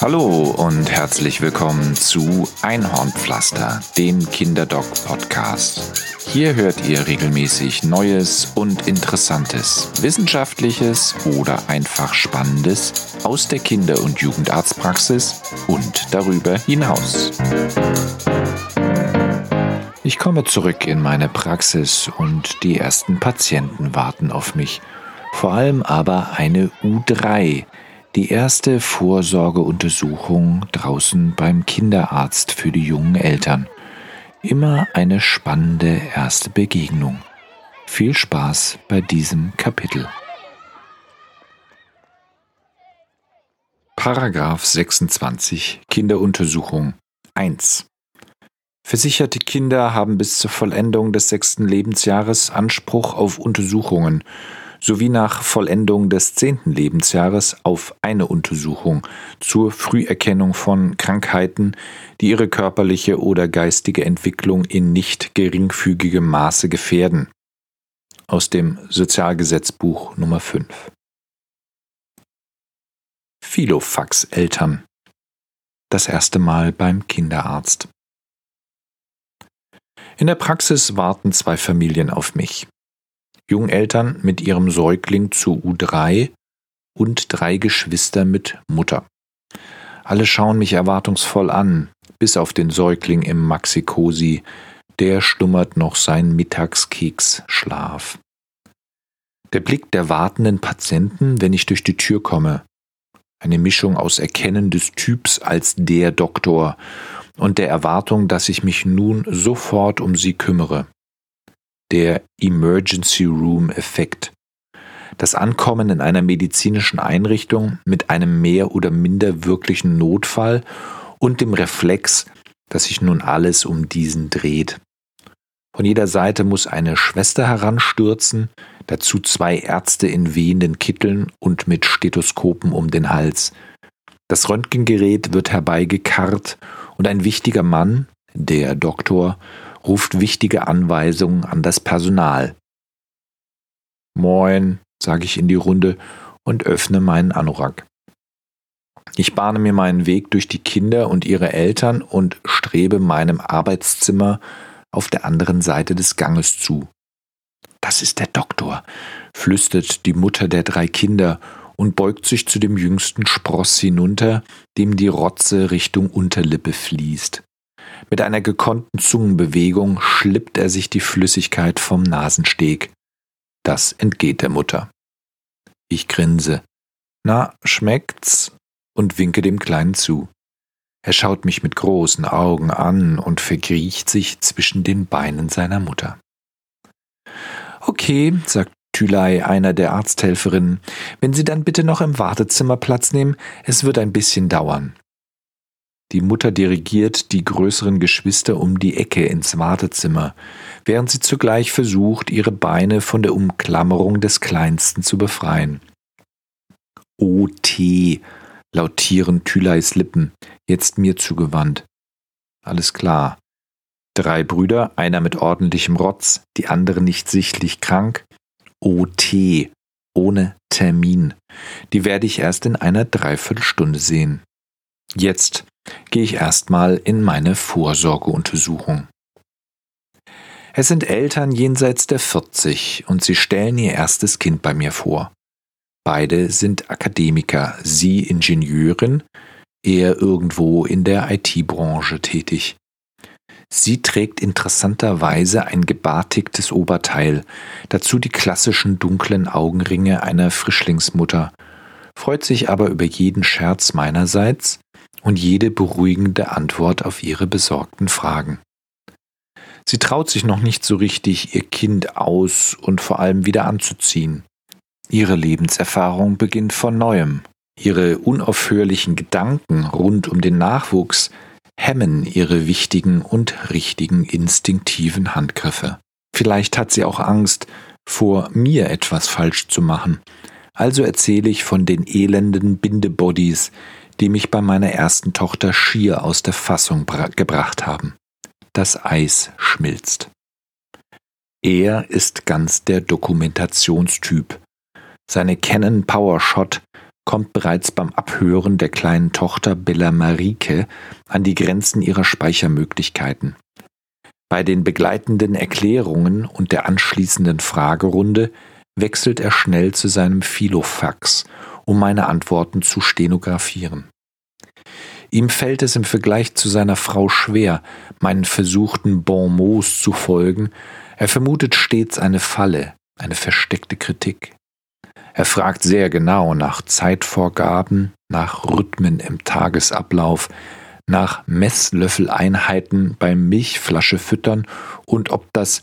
Hallo und herzlich willkommen zu Einhornpflaster, dem Kinderdoc-Podcast. Hier hört ihr regelmäßig Neues und Interessantes, Wissenschaftliches oder einfach Spannendes aus der Kinder- und Jugendarztpraxis und darüber hinaus. Ich komme zurück in meine Praxis und die ersten Patienten warten auf mich. Vor allem aber eine U3, die erste Vorsorgeuntersuchung draußen beim Kinderarzt für die jungen Eltern. Immer eine spannende erste Begegnung. Viel Spaß bei diesem Kapitel. Paragraph 26 Kinderuntersuchung 1 Versicherte Kinder haben bis zur Vollendung des sechsten Lebensjahres Anspruch auf Untersuchungen sowie nach Vollendung des zehnten Lebensjahres auf eine Untersuchung zur Früherkennung von Krankheiten, die ihre körperliche oder geistige Entwicklung in nicht geringfügigem Maße gefährden. Aus dem Sozialgesetzbuch Nummer 5. Philofax Eltern. Das erste Mal beim Kinderarzt. In der Praxis warten zwei Familien auf mich. Jungeltern mit ihrem Säugling zu U3 und drei Geschwister mit Mutter. Alle schauen mich erwartungsvoll an, bis auf den Säugling im Maxikosi, der stummert noch seinen Mittagskeksschlaf. Der Blick der wartenden Patienten, wenn ich durch die Tür komme. Eine Mischung aus Erkennen des Typs als der Doktor und der Erwartung, dass ich mich nun sofort um sie kümmere der Emergency Room Effekt. Das Ankommen in einer medizinischen Einrichtung mit einem mehr oder minder wirklichen Notfall und dem Reflex, dass sich nun alles um diesen dreht. Von jeder Seite muss eine Schwester heranstürzen, dazu zwei Ärzte in wehenden Kitteln und mit Stethoskopen um den Hals. Das Röntgengerät wird herbeigekarrt und ein wichtiger Mann, der Doktor, ruft wichtige Anweisungen an das Personal. Moin, sage ich in die Runde und öffne meinen Anorak. Ich bahne mir meinen Weg durch die Kinder und ihre Eltern und strebe meinem Arbeitszimmer auf der anderen Seite des Ganges zu. Das ist der Doktor, flüstert die Mutter der drei Kinder und beugt sich zu dem jüngsten Spross hinunter, dem die Rotze Richtung Unterlippe fließt. Mit einer gekonnten Zungenbewegung schlippt er sich die Flüssigkeit vom Nasensteg. Das entgeht der Mutter. Ich grinse. Na, schmeckt's? und winke dem Kleinen zu. Er schaut mich mit großen Augen an und verkriecht sich zwischen den Beinen seiner Mutter. Okay, sagt Thülei, einer der Arzthelferinnen, wenn Sie dann bitte noch im Wartezimmer Platz nehmen, es wird ein bisschen dauern. Die Mutter dirigiert die größeren Geschwister um die Ecke ins Wartezimmer, während sie zugleich versucht, ihre Beine von der Umklammerung des Kleinsten zu befreien. O T, lautieren Thyleis Lippen, jetzt mir zugewandt. Alles klar. Drei Brüder, einer mit ordentlichem Rotz, die andere nicht sichtlich krank. O T, ohne Termin. Die werde ich erst in einer Dreiviertelstunde sehen. Jetzt gehe ich erstmal in meine Vorsorgeuntersuchung. Es sind Eltern jenseits der 40 und sie stellen ihr erstes Kind bei mir vor. Beide sind Akademiker, sie Ingenieurin, er irgendwo in der IT-Branche tätig. Sie trägt interessanterweise ein gebartigtes Oberteil, dazu die klassischen dunklen Augenringe einer Frischlingsmutter, freut sich aber über jeden Scherz meinerseits und jede beruhigende Antwort auf ihre besorgten Fragen. Sie traut sich noch nicht so richtig, ihr Kind aus und vor allem wieder anzuziehen. Ihre Lebenserfahrung beginnt von neuem. Ihre unaufhörlichen Gedanken rund um den Nachwuchs hemmen ihre wichtigen und richtigen instinktiven Handgriffe. Vielleicht hat sie auch Angst, vor mir etwas falsch zu machen. Also erzähle ich von den elenden Bindebodies, die mich bei meiner ersten Tochter schier aus der Fassung gebracht haben. Das Eis schmilzt. Er ist ganz der Dokumentationstyp. Seine Canon PowerShot kommt bereits beim Abhören der kleinen Tochter Bella Marike an die Grenzen ihrer Speichermöglichkeiten. Bei den begleitenden Erklärungen und der anschließenden Fragerunde wechselt er schnell zu seinem Filofax, um meine Antworten zu stenografieren. Ihm fällt es im Vergleich zu seiner Frau schwer, meinen versuchten Bonmots zu folgen, er vermutet stets eine Falle, eine versteckte Kritik. Er fragt sehr genau nach Zeitvorgaben, nach Rhythmen im Tagesablauf, nach Messlöffeleinheiten beim Milchflasche füttern und ob das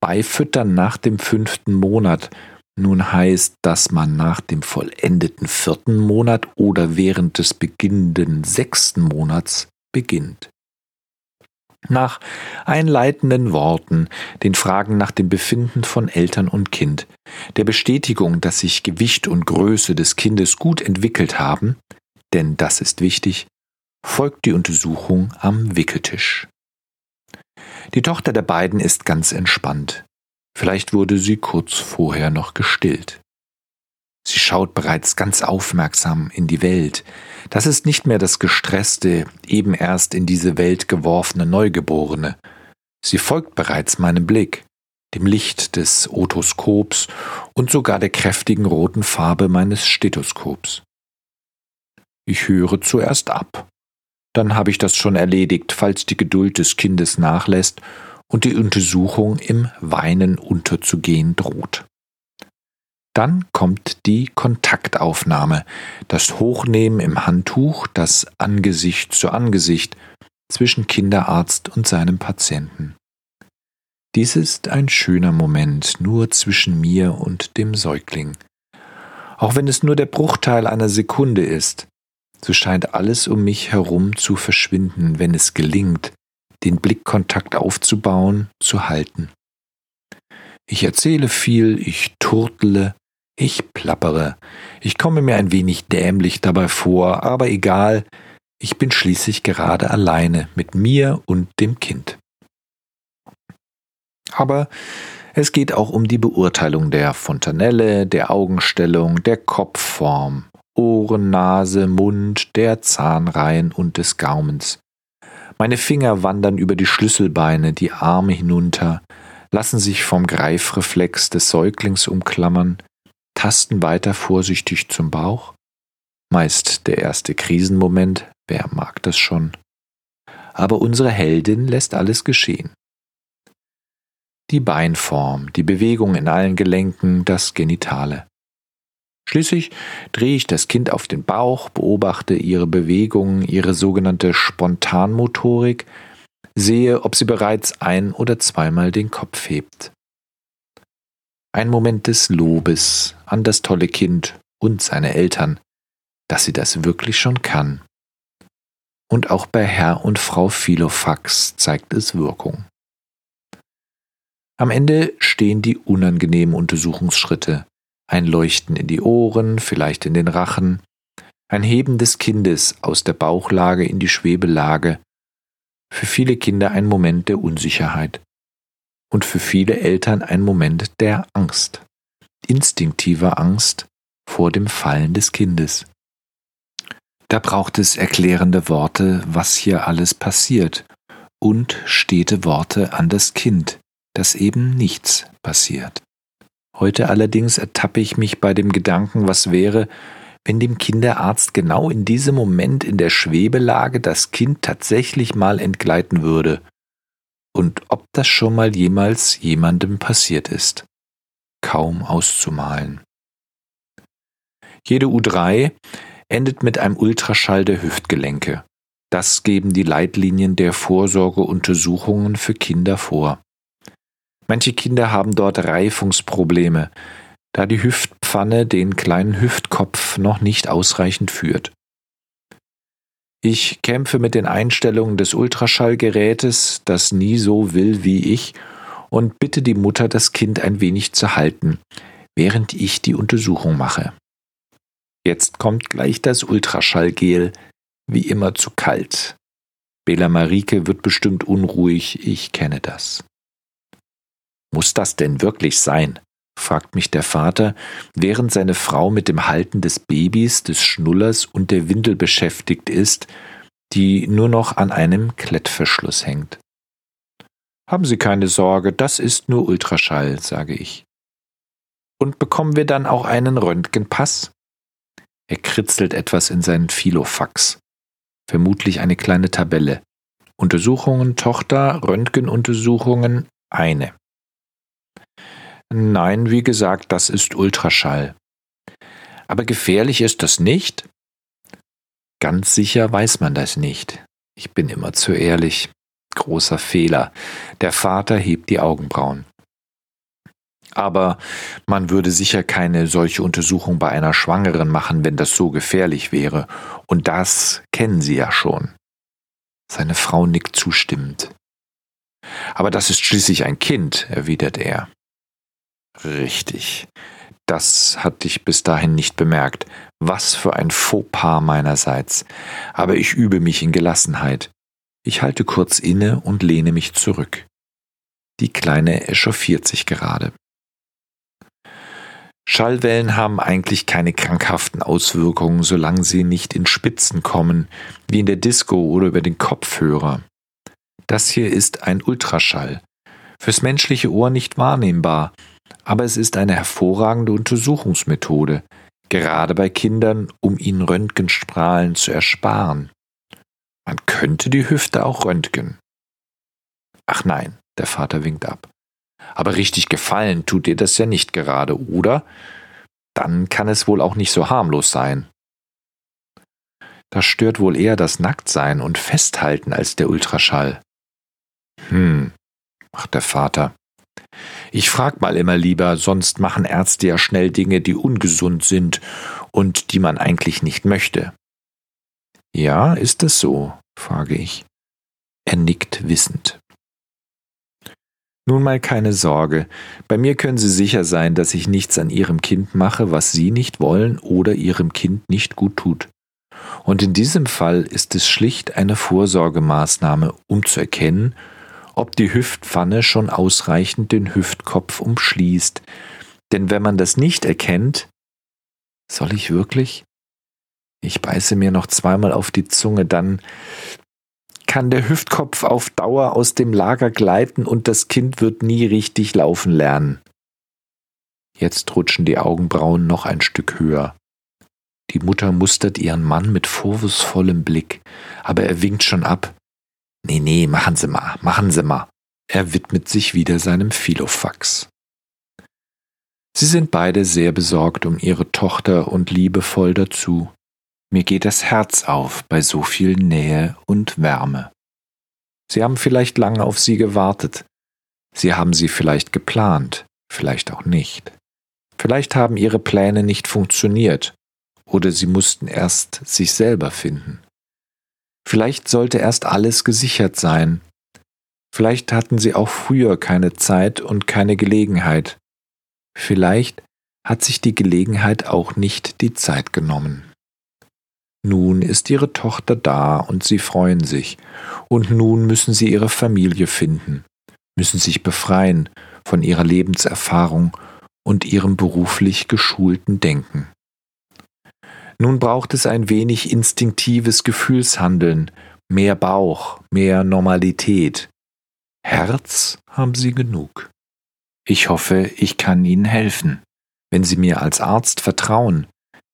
Beifüttern nach dem fünften Monat nun heißt, dass man nach dem vollendeten vierten Monat oder während des beginnenden sechsten Monats beginnt. Nach einleitenden Worten, den Fragen nach dem Befinden von Eltern und Kind, der Bestätigung, dass sich Gewicht und Größe des Kindes gut entwickelt haben, denn das ist wichtig, folgt die Untersuchung am Wickeltisch. Die Tochter der beiden ist ganz entspannt. Vielleicht wurde sie kurz vorher noch gestillt. Sie schaut bereits ganz aufmerksam in die Welt. Das ist nicht mehr das gestresste, eben erst in diese Welt geworfene Neugeborene. Sie folgt bereits meinem Blick, dem Licht des Otoskops und sogar der kräftigen roten Farbe meines Stethoskops. Ich höre zuerst ab. Dann habe ich das schon erledigt, falls die Geduld des Kindes nachlässt und die Untersuchung im Weinen unterzugehen droht. Dann kommt die Kontaktaufnahme, das Hochnehmen im Handtuch, das Angesicht zu Angesicht zwischen Kinderarzt und seinem Patienten. Dies ist ein schöner Moment nur zwischen mir und dem Säugling. Auch wenn es nur der Bruchteil einer Sekunde ist, so scheint alles um mich herum zu verschwinden, wenn es gelingt, den Blickkontakt aufzubauen, zu halten. Ich erzähle viel, ich turtle, ich plappere, ich komme mir ein wenig dämlich dabei vor, aber egal, ich bin schließlich gerade alleine mit mir und dem Kind. Aber es geht auch um die Beurteilung der Fontanelle, der Augenstellung, der Kopfform, Ohren, Nase, Mund, der Zahnreihen und des Gaumens. Meine Finger wandern über die Schlüsselbeine, die Arme hinunter, lassen sich vom Greifreflex des Säuglings umklammern, tasten weiter vorsichtig zum Bauch. Meist der erste Krisenmoment, wer mag das schon? Aber unsere Heldin lässt alles geschehen. Die Beinform, die Bewegung in allen Gelenken, das Genitale. Schließlich drehe ich das Kind auf den Bauch, beobachte ihre Bewegungen, ihre sogenannte Spontanmotorik, sehe, ob sie bereits ein oder zweimal den Kopf hebt. Ein Moment des Lobes an das tolle Kind und seine Eltern, dass sie das wirklich schon kann. Und auch bei Herr und Frau Philofax zeigt es Wirkung. Am Ende stehen die unangenehmen Untersuchungsschritte, ein Leuchten in die Ohren, vielleicht in den Rachen, ein Heben des Kindes aus der Bauchlage in die Schwebelage, für viele Kinder ein Moment der Unsicherheit. Und für viele Eltern ein Moment der Angst, instinktiver Angst vor dem Fallen des Kindes. Da braucht es erklärende Worte, was hier alles passiert, und stete Worte an das Kind, dass eben nichts passiert. Heute allerdings ertappe ich mich bei dem Gedanken, was wäre, wenn dem Kinderarzt genau in diesem Moment in der Schwebelage das Kind tatsächlich mal entgleiten würde und ob das schon mal jemals jemandem passiert ist. Kaum auszumalen. Jede U3 endet mit einem Ultraschall der Hüftgelenke. Das geben die Leitlinien der Vorsorgeuntersuchungen für Kinder vor. Manche Kinder haben dort Reifungsprobleme, da die Hüftpfanne den kleinen Hüftkopf noch nicht ausreichend führt. Ich kämpfe mit den Einstellungen des Ultraschallgerätes, das nie so will wie ich, und bitte die Mutter, das Kind ein wenig zu halten, während ich die Untersuchung mache. Jetzt kommt gleich das Ultraschallgel, wie immer zu kalt. Bela Marike wird bestimmt unruhig, ich kenne das. Muss das denn wirklich sein? fragt mich der Vater, während seine Frau mit dem Halten des Babys, des Schnullers und der Windel beschäftigt ist, die nur noch an einem Klettverschluss hängt. Haben Sie keine Sorge, das ist nur Ultraschall, sage ich. Und bekommen wir dann auch einen Röntgenpass? Er kritzelt etwas in seinen Filofax. Vermutlich eine kleine Tabelle. Untersuchungen Tochter, Röntgenuntersuchungen eine. Nein, wie gesagt, das ist Ultraschall. Aber gefährlich ist das nicht? Ganz sicher weiß man das nicht. Ich bin immer zu ehrlich. Großer Fehler. Der Vater hebt die Augenbrauen. Aber man würde sicher keine solche Untersuchung bei einer Schwangeren machen, wenn das so gefährlich wäre. Und das kennen Sie ja schon. Seine Frau nickt zustimmend. Aber das ist schließlich ein Kind, erwidert er. Richtig. Das hatte ich bis dahin nicht bemerkt. Was für ein Fauxpas meinerseits. Aber ich übe mich in Gelassenheit. Ich halte kurz inne und lehne mich zurück. Die Kleine echauffiert sich gerade. Schallwellen haben eigentlich keine krankhaften Auswirkungen, solange sie nicht in Spitzen kommen, wie in der Disco oder über den Kopfhörer. Das hier ist ein Ultraschall. Fürs menschliche Ohr nicht wahrnehmbar, aber es ist eine hervorragende Untersuchungsmethode, gerade bei Kindern, um ihnen Röntgenstrahlen zu ersparen. Man könnte die Hüfte auch röntgen. Ach nein, der Vater winkt ab. Aber richtig gefallen tut dir das ja nicht gerade, oder? Dann kann es wohl auch nicht so harmlos sein. Das stört wohl eher das Nacktsein und Festhalten als der Ultraschall. Hm, macht der Vater. Ich frag mal immer lieber, sonst machen Ärzte ja schnell Dinge, die ungesund sind und die man eigentlich nicht möchte. Ja, ist es so? frage ich. Er nickt wissend. Nun mal keine Sorge, bei mir können Sie sicher sein, dass ich nichts an Ihrem Kind mache, was Sie nicht wollen oder Ihrem Kind nicht gut tut. Und in diesem Fall ist es schlicht eine Vorsorgemaßnahme, um zu erkennen, ob die Hüftpfanne schon ausreichend den Hüftkopf umschließt. Denn wenn man das nicht erkennt, soll ich wirklich? Ich beiße mir noch zweimal auf die Zunge, dann kann der Hüftkopf auf Dauer aus dem Lager gleiten und das Kind wird nie richtig laufen lernen. Jetzt rutschen die Augenbrauen noch ein Stück höher. Die Mutter mustert ihren Mann mit vorwurfsvollem Blick, aber er winkt schon ab. Nee, nee, machen Sie mal, machen Sie mal. Er widmet sich wieder seinem Philofax. Sie sind beide sehr besorgt um ihre Tochter und liebevoll dazu. Mir geht das Herz auf bei so viel Nähe und Wärme. Sie haben vielleicht lange auf sie gewartet. Sie haben sie vielleicht geplant, vielleicht auch nicht. Vielleicht haben ihre Pläne nicht funktioniert oder sie mussten erst sich selber finden. Vielleicht sollte erst alles gesichert sein. Vielleicht hatten sie auch früher keine Zeit und keine Gelegenheit. Vielleicht hat sich die Gelegenheit auch nicht die Zeit genommen. Nun ist ihre Tochter da und sie freuen sich, und nun müssen sie ihre Familie finden, müssen sich befreien von ihrer Lebenserfahrung und ihrem beruflich geschulten Denken. Nun braucht es ein wenig instinktives Gefühlshandeln, mehr Bauch, mehr Normalität. Herz haben sie genug. Ich hoffe, ich kann Ihnen helfen. Wenn Sie mir als Arzt vertrauen,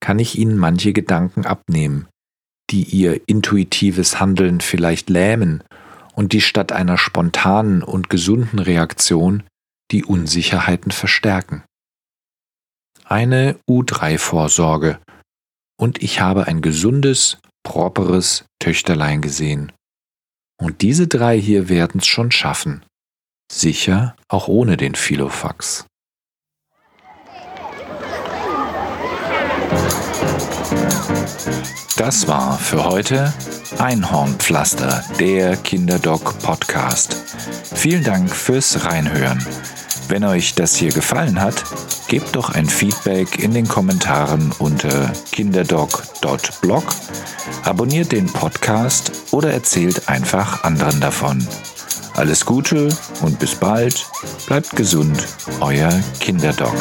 kann ich Ihnen manche Gedanken abnehmen, die Ihr intuitives Handeln vielleicht lähmen und die statt einer spontanen und gesunden Reaktion die Unsicherheiten verstärken. Eine U3-Vorsorge und ich habe ein gesundes, properes Töchterlein gesehen. Und diese drei hier werden's schon schaffen. Sicher auch ohne den Philofax. Das war für heute Einhornpflaster, der Kinderdoc Podcast. Vielen Dank fürs Reinhören. Wenn euch das hier gefallen hat, gebt doch ein Feedback in den Kommentaren unter kinderdoc.blog, abonniert den Podcast oder erzählt einfach anderen davon. Alles Gute und bis bald. Bleibt gesund, euer Kinderdoc.